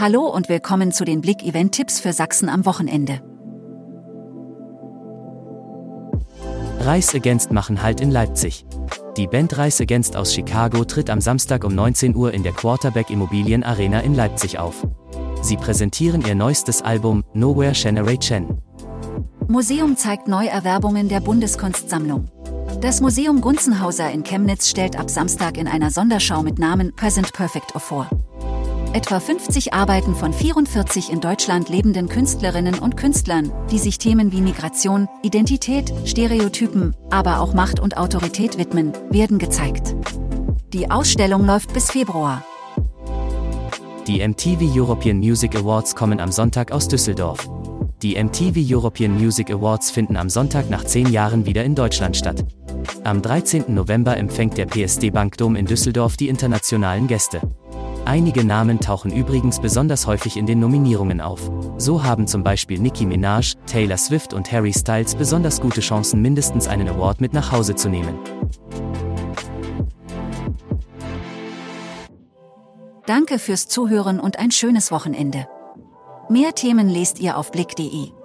Hallo und willkommen zu den Blick-Event-Tipps für Sachsen am Wochenende. Reis Against machen Halt in Leipzig. Die Band Reis Against aus Chicago tritt am Samstag um 19 Uhr in der Quarterback Immobilien Arena in Leipzig auf. Sie präsentieren ihr neuestes Album Nowhere Shanneray Chen. Museum zeigt Neuerwerbungen der Bundeskunstsammlung. Das Museum Gunzenhauser in Chemnitz stellt ab Samstag in einer Sonderschau mit Namen Present Perfect vor. Etwa 50 Arbeiten von 44 in Deutschland lebenden Künstlerinnen und Künstlern, die sich Themen wie Migration, Identität, Stereotypen, aber auch Macht und Autorität widmen, werden gezeigt. Die Ausstellung läuft bis Februar. Die MTV European Music Awards kommen am Sonntag aus Düsseldorf. Die MTV European Music Awards finden am Sonntag nach zehn Jahren wieder in Deutschland statt. Am 13. November empfängt der PSD Bankdom in Düsseldorf die internationalen Gäste. Einige Namen tauchen übrigens besonders häufig in den Nominierungen auf. So haben zum Beispiel Nicki Minaj, Taylor Swift und Harry Styles besonders gute Chancen, mindestens einen Award mit nach Hause zu nehmen. Danke fürs Zuhören und ein schönes Wochenende. Mehr Themen lest ihr auf blick.de.